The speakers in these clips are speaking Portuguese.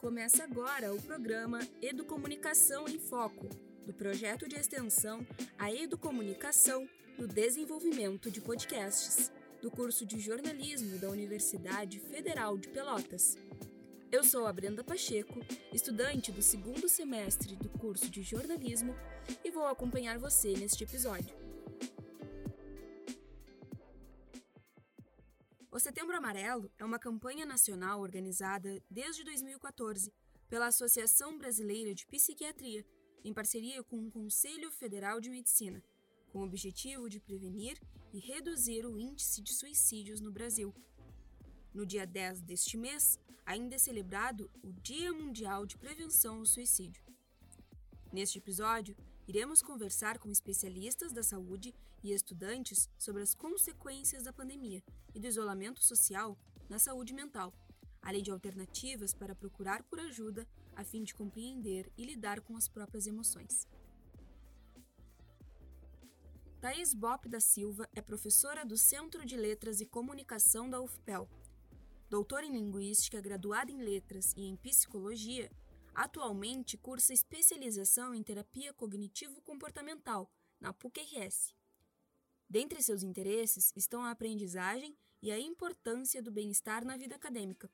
Começa agora o programa Educomunicação em Foco, do projeto de extensão A Educomunicação do Desenvolvimento de Podcasts, do curso de jornalismo da Universidade Federal de Pelotas. Eu sou a Brenda Pacheco, estudante do segundo semestre do curso de jornalismo, e vou acompanhar você neste episódio. O Setembro Amarelo é uma campanha nacional organizada desde 2014 pela Associação Brasileira de Psiquiatria, em parceria com o Conselho Federal de Medicina, com o objetivo de prevenir e reduzir o índice de suicídios no Brasil. No dia 10 deste mês, ainda é celebrado o Dia Mundial de Prevenção ao Suicídio. Neste episódio, iremos conversar com especialistas da saúde e estudantes sobre as consequências da pandemia e do isolamento social na saúde mental, além de alternativas para procurar por ajuda a fim de compreender e lidar com as próprias emoções. Thais Bop da Silva é professora do Centro de Letras e Comunicação da UFPEL. Doutora em Linguística, graduada em Letras e em Psicologia, Atualmente cursa especialização em terapia cognitivo-comportamental na PUC-RS. Dentre seus interesses estão a aprendizagem e a importância do bem-estar na vida acadêmica.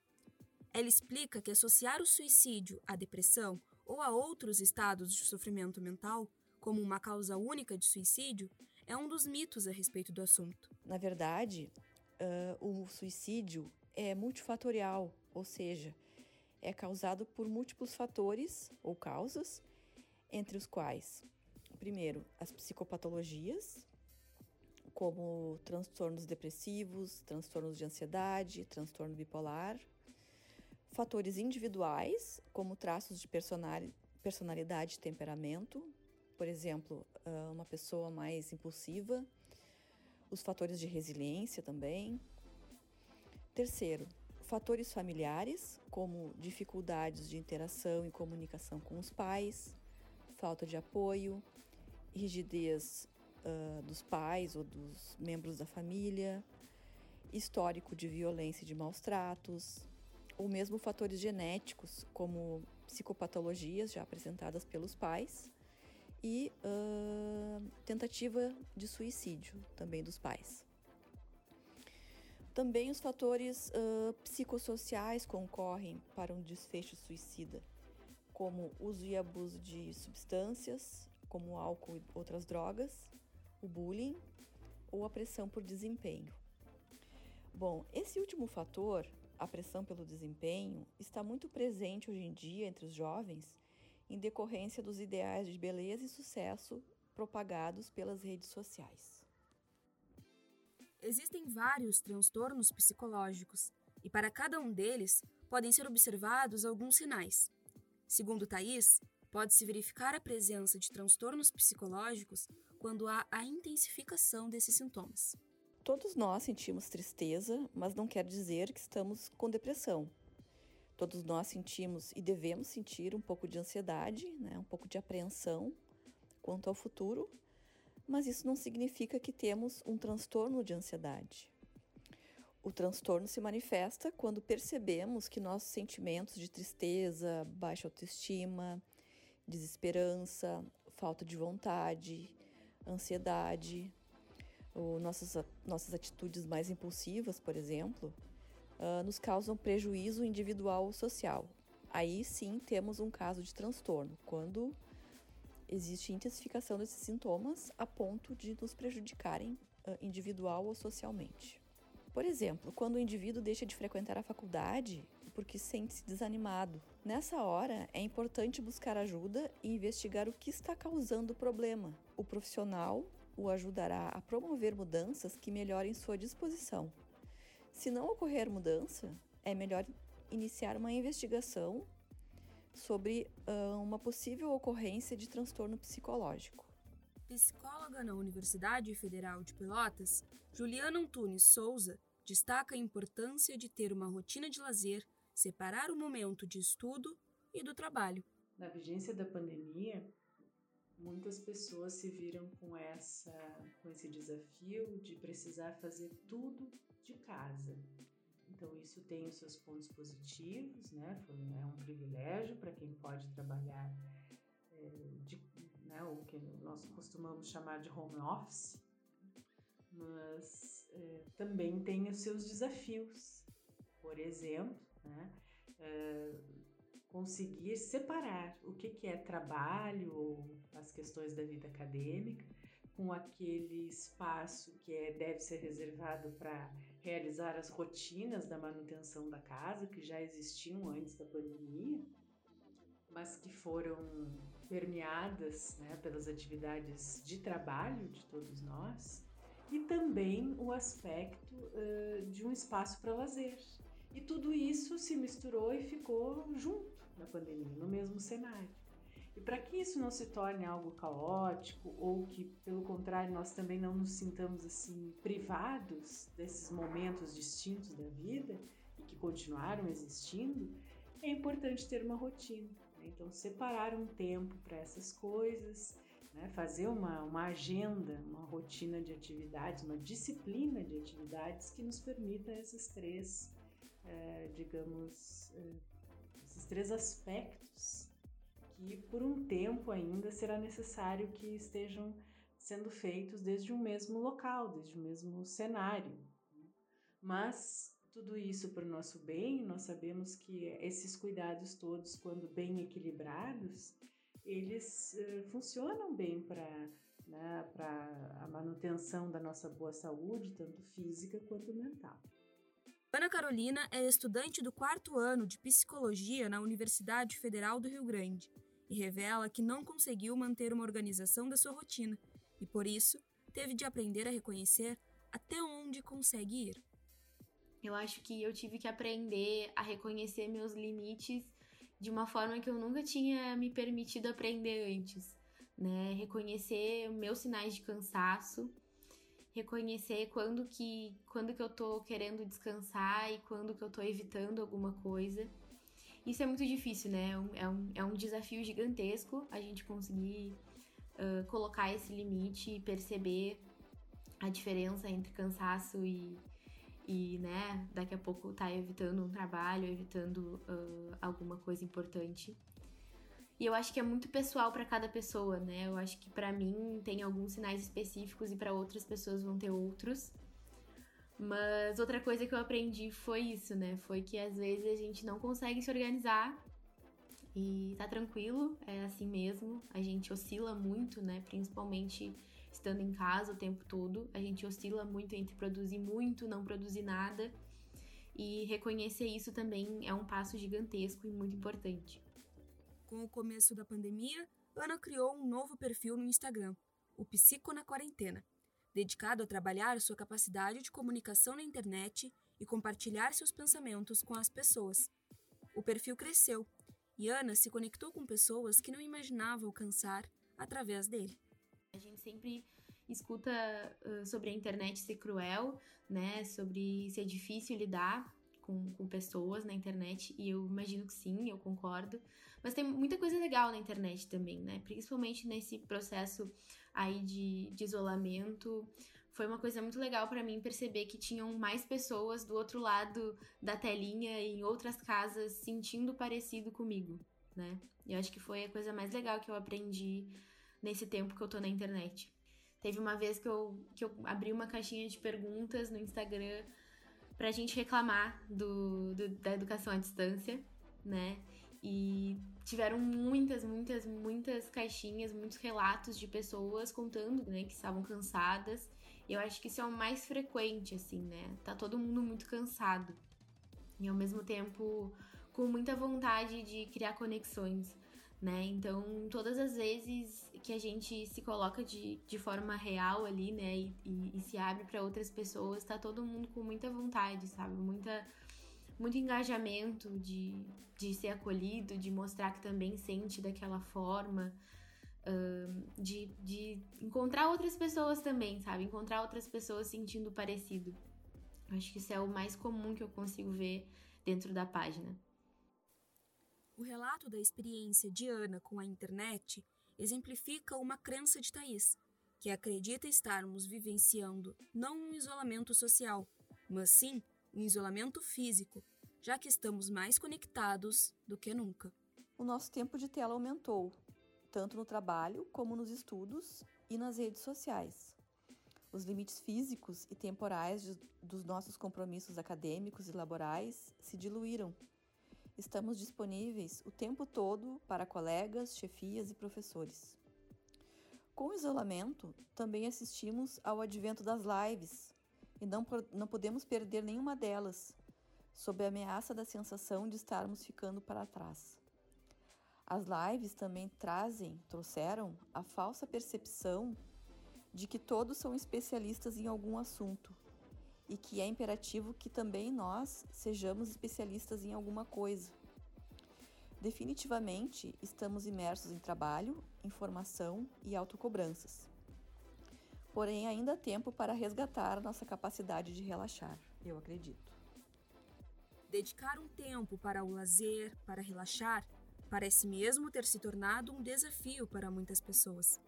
Ela explica que associar o suicídio à depressão ou a outros estados de sofrimento mental como uma causa única de suicídio é um dos mitos a respeito do assunto. Na verdade, uh, o suicídio é multifatorial, ou seja, é causado por múltiplos fatores ou causas, entre os quais, primeiro, as psicopatologias, como transtornos depressivos, transtornos de ansiedade, transtorno bipolar, fatores individuais, como traços de personalidade e temperamento, por exemplo, ah, uma pessoa mais impulsiva, os fatores de resiliência também. Terceiro, fatores familiares, como dificuldades de interação e comunicação com os pais, falta de apoio, rigidez uh, dos pais ou dos membros da família, histórico de violência e de maus tratos, ou mesmo fatores genéticos, como psicopatologias já apresentadas pelos pais e uh, tentativa de suicídio também dos pais. Também os fatores uh, psicossociais concorrem para um desfecho suicida, como uso e abuso de substâncias, como álcool e outras drogas, o bullying ou a pressão por desempenho. Bom, esse último fator, a pressão pelo desempenho, está muito presente hoje em dia entre os jovens em decorrência dos ideais de beleza e sucesso propagados pelas redes sociais. Existem vários transtornos psicológicos e para cada um deles podem ser observados alguns sinais. Segundo Thais, pode-se verificar a presença de transtornos psicológicos quando há a intensificação desses sintomas. Todos nós sentimos tristeza, mas não quer dizer que estamos com depressão. Todos nós sentimos e devemos sentir um pouco de ansiedade, né, um pouco de apreensão quanto ao futuro, mas isso não significa que temos um transtorno de ansiedade. O transtorno se manifesta quando percebemos que nossos sentimentos de tristeza, baixa autoestima, desesperança, falta de vontade, ansiedade, ou nossas, nossas atitudes mais impulsivas, por exemplo, uh, nos causam prejuízo individual ou social. Aí sim temos um caso de transtorno, quando existe intensificação desses sintomas a ponto de nos prejudicarem uh, individual ou socialmente. Por exemplo, quando o indivíduo deixa de frequentar a faculdade porque sente-se desanimado. Nessa hora, é importante buscar ajuda e investigar o que está causando o problema. O profissional o ajudará a promover mudanças que melhorem sua disposição. Se não ocorrer mudança, é melhor iniciar uma investigação sobre uh, uma possível ocorrência de transtorno psicológico. Psicóloga na Universidade Federal de Pelotas, Juliana Antunes Souza destaca a importância de ter uma rotina de lazer, separar o momento de estudo e do trabalho. Na vigência da pandemia, muitas pessoas se viram com essa com esse desafio de precisar fazer tudo de casa. Então isso tem os seus pontos positivos, né? É um privilégio para quem pode trabalhar é, de, né, o que nós costumamos chamar de home office, mas é, também tem os seus desafios. Por exemplo, né, é, conseguir separar o que, que é trabalho ou as questões da vida acadêmica com aquele espaço que é, deve ser reservado para realizar as rotinas da manutenção da casa, que já existiam antes da pandemia, mas que foram permeadas né, pelas atividades de trabalho de todos nós, e também o aspecto uh, de um espaço para lazer. E tudo isso se misturou e ficou junto na pandemia, no mesmo cenário. E para que isso não se torne algo caótico ou que, pelo contrário, nós também não nos sintamos assim privados desses momentos distintos da vida e que continuaram existindo, é importante ter uma rotina. Né? Então, separar um tempo para essas coisas, né? fazer uma, uma agenda, uma rotina de atividades, uma disciplina de atividades que nos permita esses três, é, digamos, é, esses três aspectos que por um tempo ainda será necessário que estejam sendo feitos desde o mesmo local, desde o mesmo cenário. Mas tudo isso para o nosso bem, nós sabemos que esses cuidados todos, quando bem equilibrados, eles uh, funcionam bem para né, a manutenção da nossa boa saúde, tanto física quanto mental. Ana Carolina é estudante do quarto ano de psicologia na Universidade Federal do Rio Grande e revela que não conseguiu manter uma organização da sua rotina e, por isso, teve de aprender a reconhecer até onde consegue ir. Eu acho que eu tive que aprender a reconhecer meus limites de uma forma que eu nunca tinha me permitido aprender antes, né? Reconhecer meus sinais de cansaço, reconhecer quando que quando que eu tô querendo descansar e quando que eu tô evitando alguma coisa isso é muito difícil, né? É um, é um, é um desafio gigantesco a gente conseguir uh, colocar esse limite e perceber a diferença entre cansaço e, e né, daqui a pouco tá evitando um trabalho, evitando uh, alguma coisa importante. E eu acho que é muito pessoal para cada pessoa, né? Eu acho que para mim tem alguns sinais específicos e para outras pessoas vão ter outros. Mas outra coisa que eu aprendi foi isso, né? Foi que às vezes a gente não consegue se organizar e tá tranquilo, é assim mesmo. A gente oscila muito, né? Principalmente estando em casa o tempo todo. A gente oscila muito entre produzir muito, não produzir nada. E reconhecer isso também é um passo gigantesco e muito importante. Com o começo da pandemia, Ana criou um novo perfil no Instagram, o Psico na Quarentena dedicado a trabalhar sua capacidade de comunicação na internet e compartilhar seus pensamentos com as pessoas. O perfil cresceu e Ana se conectou com pessoas que não imaginava alcançar através dele. A gente sempre escuta uh, sobre a internet ser cruel, né? Sobre ser difícil lidar com, com pessoas na internet, e eu imagino que sim, eu concordo. Mas tem muita coisa legal na internet também, né? Principalmente nesse processo aí de, de isolamento. Foi uma coisa muito legal para mim perceber que tinham mais pessoas do outro lado da telinha em outras casas sentindo parecido comigo, né? E eu acho que foi a coisa mais legal que eu aprendi nesse tempo que eu tô na internet. Teve uma vez que eu, que eu abri uma caixinha de perguntas no Instagram pra gente reclamar do, do da educação à distância, né? E tiveram muitas, muitas, muitas caixinhas, muitos relatos de pessoas contando, né, que estavam cansadas. E eu acho que isso é o mais frequente, assim, né? Tá todo mundo muito cansado. E ao mesmo tempo com muita vontade de criar conexões, né? Então, todas as vezes que a gente se coloca de, de forma real ali, né, e, e, e se abre para outras pessoas, tá todo mundo com muita vontade, sabe? Muita muito engajamento de, de ser acolhido, de mostrar que também sente daquela forma, uh, de, de encontrar outras pessoas também, sabe? Encontrar outras pessoas sentindo parecido. Acho que isso é o mais comum que eu consigo ver dentro da página. O relato da experiência de Ana com a internet exemplifica uma crença de Thaís, que acredita estarmos vivenciando não um isolamento social, mas sim em isolamento físico, já que estamos mais conectados do que nunca. O nosso tempo de tela aumentou, tanto no trabalho como nos estudos e nas redes sociais. Os limites físicos e temporais de, dos nossos compromissos acadêmicos e laborais se diluíram. Estamos disponíveis o tempo todo para colegas, chefias e professores. Com o isolamento, também assistimos ao advento das lives e não, não podemos perder nenhuma delas, sob a ameaça da sensação de estarmos ficando para trás. As lives também trazem, trouxeram a falsa percepção de que todos são especialistas em algum assunto e que é imperativo que também nós sejamos especialistas em alguma coisa. Definitivamente, estamos imersos em trabalho, informação e autocobranças. Porém, ainda há tempo para resgatar nossa capacidade de relaxar, eu acredito. Dedicar um tempo para o lazer, para relaxar, parece mesmo ter se tornado um desafio para muitas pessoas.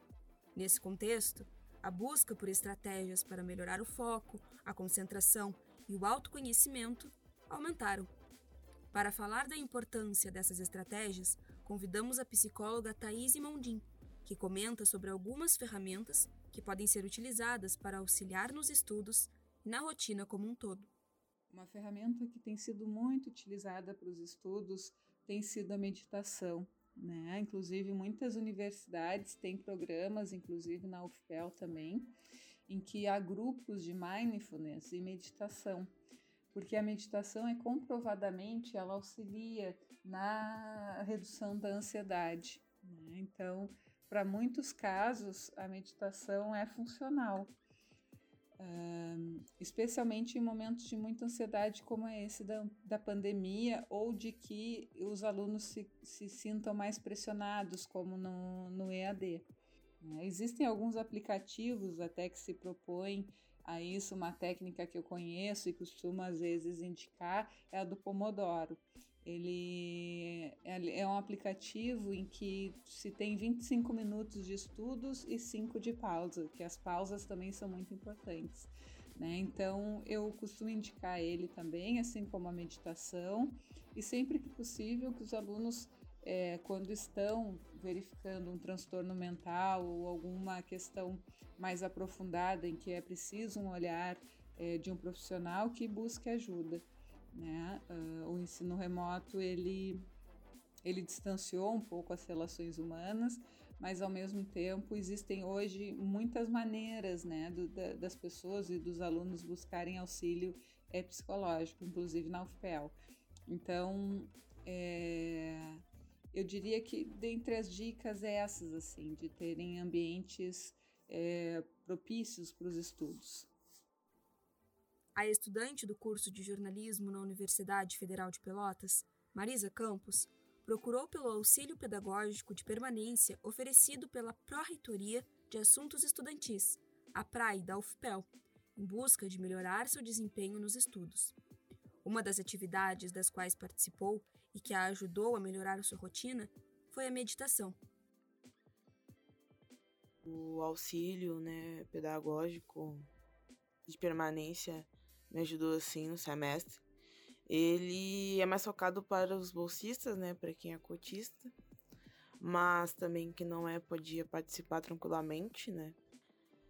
Nesse contexto, a busca por estratégias para melhorar o foco, a concentração e o autoconhecimento aumentaram. Para falar da importância dessas estratégias, convidamos a psicóloga Thaís Mondim, que comenta sobre algumas ferramentas que podem ser utilizadas para auxiliar nos estudos e na rotina como um todo. Uma ferramenta que tem sido muito utilizada para os estudos tem sido a meditação. Né? Inclusive, muitas universidades têm programas, inclusive na UFPEL também, em que há grupos de mindfulness e meditação, porque a meditação é comprovadamente ela auxilia na redução da ansiedade. Né? Então, para muitos casos, a meditação é funcional especialmente em momentos de muita ansiedade como é esse da, da pandemia ou de que os alunos se, se sintam mais pressionados, como no, no EAD. Né? Existem alguns aplicativos até que se propõem a isso, uma técnica que eu conheço e costumo às vezes indicar é a do Pomodoro. Ele é, é um aplicativo em que se tem 25 minutos de estudos e 5 de pausa, que as pausas também são muito importantes. Né? Então, eu costumo indicar ele também, assim como a meditação, e sempre que possível que os alunos, é, quando estão verificando um transtorno mental ou alguma questão mais aprofundada em que é preciso um olhar é, de um profissional, que busque ajuda. Né? Uh, o ensino remoto ele, ele distanciou um pouco as relações humanas, mas ao mesmo tempo existem hoje muitas maneiras né, do, da, das pessoas e dos alunos buscarem auxílio é, psicológico, inclusive na UFPEL. Então, é, eu diria que dentre as dicas é essas, assim, de terem ambientes é, propícios para os estudos. A estudante do curso de jornalismo na Universidade Federal de Pelotas, Marisa Campos, procurou pelo auxílio pedagógico de permanência oferecido pela Pró-Reitoria de Assuntos Estudantis, a PRAE da UFPEL, em busca de melhorar seu desempenho nos estudos. Uma das atividades das quais participou e que a ajudou a melhorar sua rotina foi a meditação. O auxílio né, pedagógico de permanência me ajudou assim no semestre. Ele é mais focado para os bolsistas, né, para quem é cotista, mas também que não é podia participar tranquilamente, né.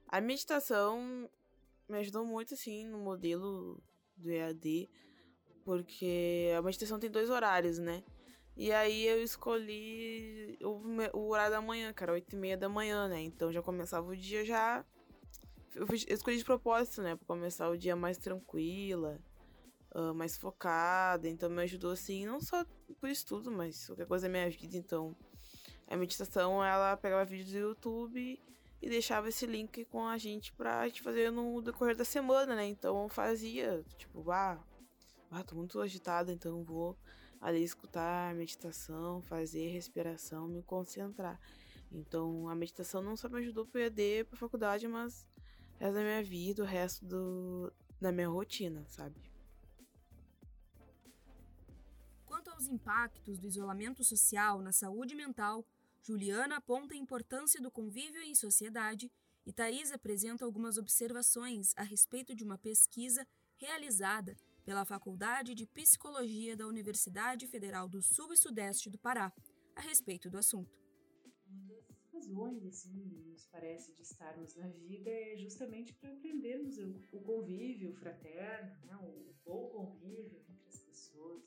A meditação me ajudou muito assim no modelo do EAD, porque a meditação tem dois horários, né? E aí eu escolhi o, o horário da manhã, era 8 e meia da manhã, né? Então já começava o dia já eu, fiz, escolhi de propósito, né? Pra começar o dia mais tranquila, uh, mais focada. Então me ajudou, assim, não só por estudo, mas qualquer coisa da minha vida. Então, a meditação, ela pegava vídeos do YouTube e deixava esse link com a gente pra gente fazer no decorrer da semana, né? Então eu fazia, tipo, ah, ah tô muito agitada, então vou ali escutar meditação, fazer respiração, me concentrar. Então a meditação não só me ajudou pro EAD, pra faculdade, mas resto da minha vida, o resto do, da minha rotina, sabe? Quanto aos impactos do isolamento social na saúde mental, Juliana aponta a importância do convívio em sociedade e Thais apresenta algumas observações a respeito de uma pesquisa realizada pela Faculdade de Psicologia da Universidade Federal do Sul e Sudeste do Pará, a respeito do assunto. Razões, assim, nos parece, de estarmos na vida é justamente para aprendermos o, o convívio fraterno, né? o bom convívio entre as pessoas,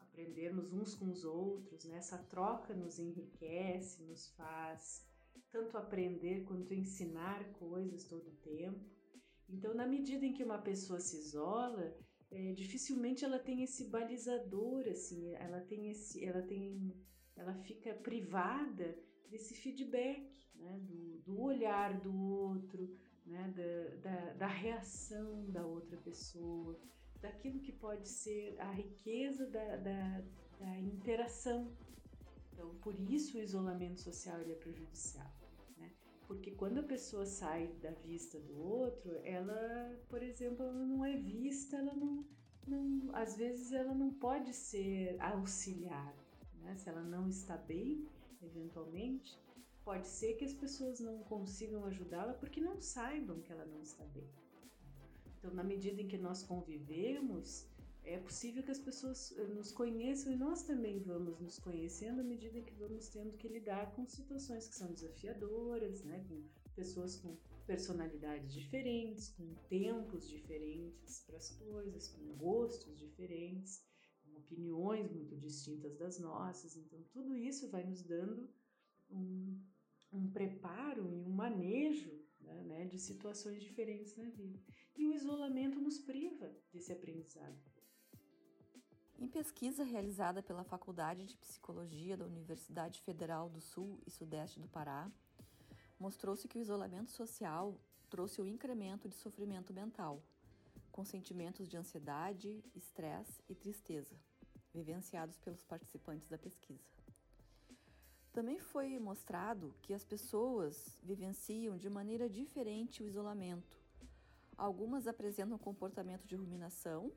aprendermos uns com os outros, né? essa troca nos enriquece, nos faz tanto aprender quanto ensinar coisas todo o tempo. Então, na medida em que uma pessoa se isola, é, dificilmente ela tem esse balizador, assim, ela tem esse, ela tem, ela fica privada desse feedback, né, do, do olhar do outro, né, da, da, da reação da outra pessoa, daquilo que pode ser a riqueza da, da, da interação. Então, por isso o isolamento social é prejudicial. Porque quando a pessoa sai da vista do outro, ela, por exemplo, ela não é vista, ela não, não às vezes ela não pode ser auxiliada. Né? Se ela não está bem, eventualmente, pode ser que as pessoas não consigam ajudá-la porque não saibam que ela não está bem. Então, na medida em que nós convivemos, é possível que as pessoas eh, nos conheçam e nós também vamos nos conhecendo à medida que vamos tendo que lidar com situações que são desafiadoras, né? com pessoas com personalidades diferentes, com tempos diferentes para as coisas, com gostos diferentes, opiniões muito distintas das nossas. Então, tudo isso vai nos dando um, um preparo e um manejo né, né de situações diferentes na vida. E o isolamento nos priva desse aprendizado. Em pesquisa realizada pela Faculdade de Psicologia da Universidade Federal do Sul e Sudeste do Pará, mostrou-se que o isolamento social trouxe o incremento de sofrimento mental, com sentimentos de ansiedade, estresse e tristeza, vivenciados pelos participantes da pesquisa. Também foi mostrado que as pessoas vivenciam de maneira diferente o isolamento. Algumas apresentam comportamento de ruminação,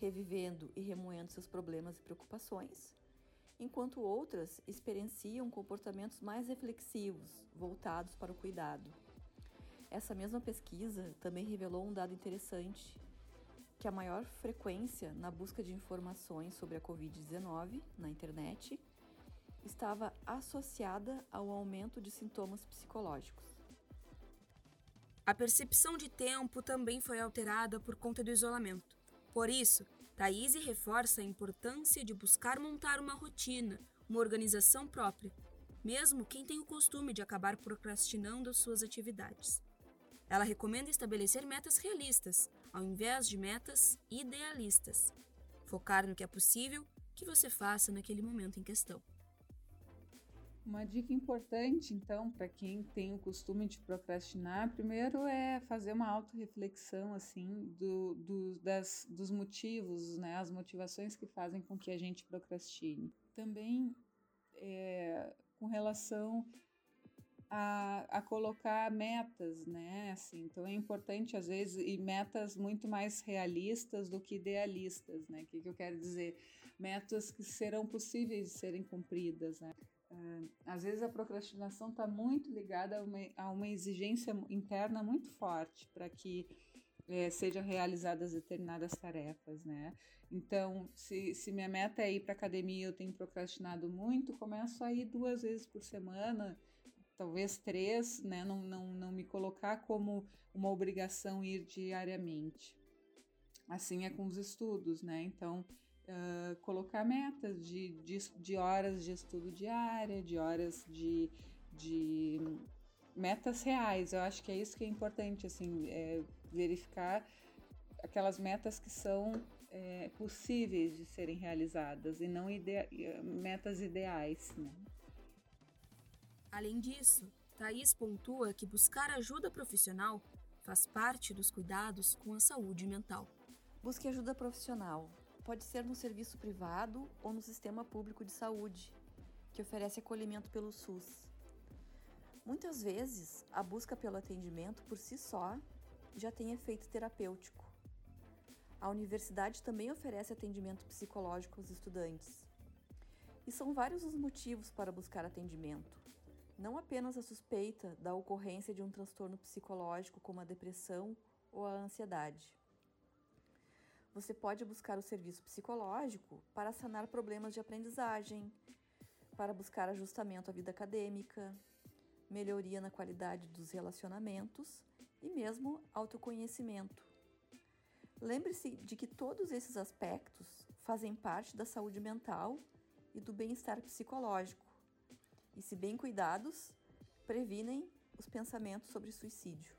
revivendo e remoendo seus problemas e preocupações, enquanto outras experienciam comportamentos mais reflexivos, voltados para o cuidado. Essa mesma pesquisa também revelou um dado interessante, que a maior frequência na busca de informações sobre a Covid-19 na internet estava associada ao aumento de sintomas psicológicos. A percepção de tempo também foi alterada por conta do isolamento. Por isso, Thaís reforça a importância de buscar montar uma rotina, uma organização própria, mesmo quem tem o costume de acabar procrastinando as suas atividades. Ela recomenda estabelecer metas realistas, ao invés de metas idealistas. Focar no que é possível que você faça naquele momento em questão. Uma dica importante, então, para quem tem o costume de procrastinar, primeiro é fazer uma autorreflexão, assim, do, do, das, dos motivos, né, as motivações que fazem com que a gente procrastine. Também é, com relação a, a, colocar metas, né, assim, então é importante, às vezes, e metas muito mais realistas do que idealistas, né, o que, que eu quero dizer? Metas que serão possíveis de serem cumpridas, né. Uh, às vezes a procrastinação está muito ligada a uma, a uma, exigência interna muito forte para que é, sejam realizadas determinadas tarefas, né? Então, se, se minha meta é ir para academia, eu tenho procrastinado muito, começo a ir duas vezes por semana, talvez três, né? Não, não, não me colocar como uma obrigação ir diariamente. Assim é com os estudos, né? Então, uh, colocar metas de, de, de, horas de estudo diária, de horas de, de metas reais. Eu acho que é isso que é importante, assim, é verificar aquelas metas que são é, possíveis de serem realizadas e não ide metas ideais. Né? Além disso, Thaís pontua que buscar ajuda profissional faz parte dos cuidados com a saúde mental. Busque ajuda profissional, Pode ser no serviço privado ou no sistema público de saúde, que oferece acolhimento pelo SUS. Muitas vezes, a busca pelo atendimento por si só já tem efeito terapêutico. A universidade também oferece atendimento psicológico aos estudantes. E são vários os motivos para buscar atendimento, não apenas a suspeita da ocorrência de um transtorno psicológico como a depressão ou a ansiedade. você pode buscar o serviço psicológico para sanar problemas de aprendizagem, para buscar ajustamento à vida acadêmica, melhoria na qualidade dos relacionamentos e mesmo autoconhecimento. Lembre-se de que todos esses aspectos fazem parte da saúde mental e do bem-estar psicológico, e, se bem cuidados, previnem os pensamentos sobre suicídio.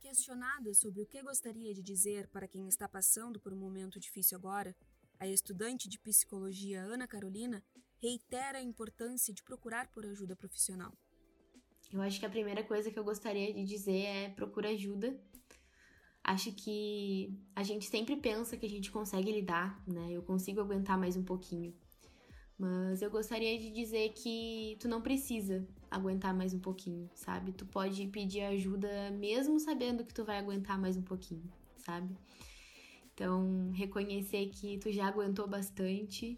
Questionada sobre o que gostaria de dizer para quem está passando por um momento difícil agora, a estudante de psicologia Ana Carolina reitera a importância de procurar por ajuda profissional. Eu acho que a primeira coisa que eu gostaria de dizer é procura ajuda. Acho que a gente sempre pensa que a gente consegue lidar, né? Eu consigo aguentar mais um pouquinho. Mas eu gostaria de dizer que tu não precisa aguentar mais um pouquinho, sabe? Tu pode pedir ajuda mesmo sabendo que tu vai aguentar mais um pouquinho, sabe? Então, reconhecer que tu já aguentou bastante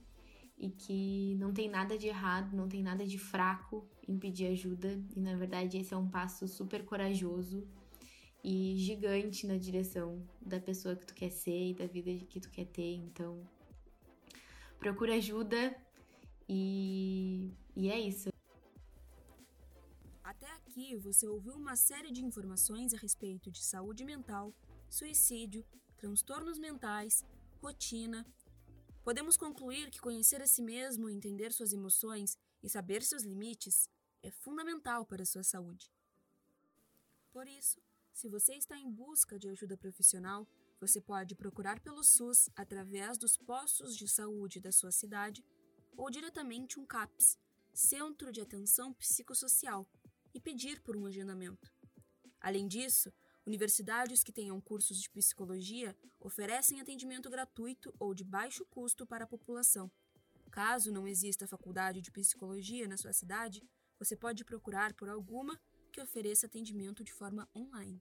e que não tem nada de errado, não tem nada de fraco em pedir ajuda, e na verdade esse é um passo super corajoso e gigante na direção da pessoa que tu quer ser e da vida que tu quer ter. Então, procura ajuda e, e é isso. Até aqui você ouviu uma série de informações a respeito de saúde mental, suicídio, transtornos mentais, rotina Podemos concluir que conhecer a si mesmo, entender suas emoções e saber seus limites é fundamental para a sua saúde. Por isso, se você está em busca de ajuda profissional, você pode procurar pelo SUS através dos postos de saúde da sua cidade ou diretamente um CAPS, Centro de Atenção Psicossocial, e pedir por um agendamento. Além disso, Universidades que tenham cursos de psicologia oferecem atendimento gratuito ou de baixo custo para a população. Caso não exista faculdade de psicologia na sua cidade, você pode procurar por alguma que ofereça atendimento de forma online.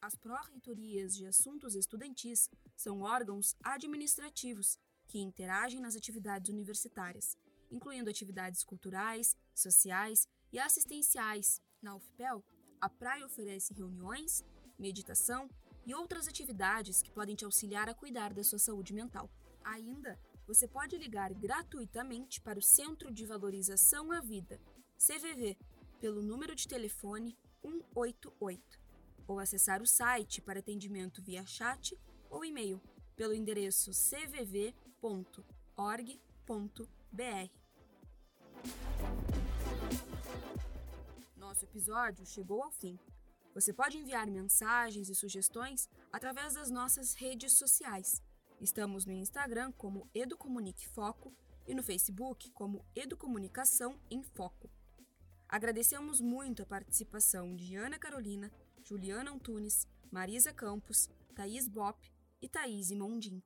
As pró-reitorias de assuntos estudantis são órgãos administrativos que interagem nas atividades universitárias, incluindo atividades culturais, sociais e assistenciais. Na UFPEL, a praia oferece reuniões, meditação e outras atividades que podem te auxiliar a cuidar da sua saúde mental. Ainda, você pode ligar gratuitamente para o Centro de Valorização à Vida, CVV, pelo número de telefone 188, ou acessar o site para atendimento via chat ou e-mail pelo endereço cvv.org.br. nosso episódio chegou ao fim. Você pode enviar mensagens e sugestões através das nossas redes sociais. Estamos no Instagram como Educomunique Foco e no Facebook como Educomunicação em Foco. Agradecemos muito a participação de Ana Carolina, Juliana Antunes, Marisa Campos, Thaís Bop e Thaís Mondim.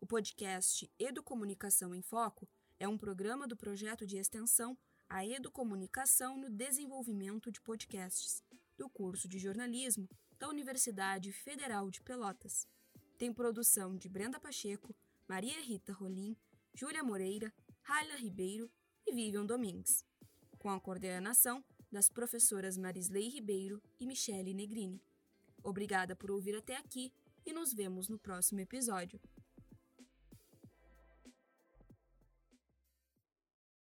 O podcast Educomunicação em Foco é um programa do projeto de extensão a educomunicação no desenvolvimento de podcasts, do curso de jornalismo da Universidade Federal de Pelotas. Tem produção de Brenda Pacheco, Maria Rita Rolim, Júlia Moreira, Raila Ribeiro e Vivian Domingues, com a coordenação das professoras Marisley Ribeiro e Michele Negrini. Obrigada por ouvir até aqui e nos vemos no próximo episódio.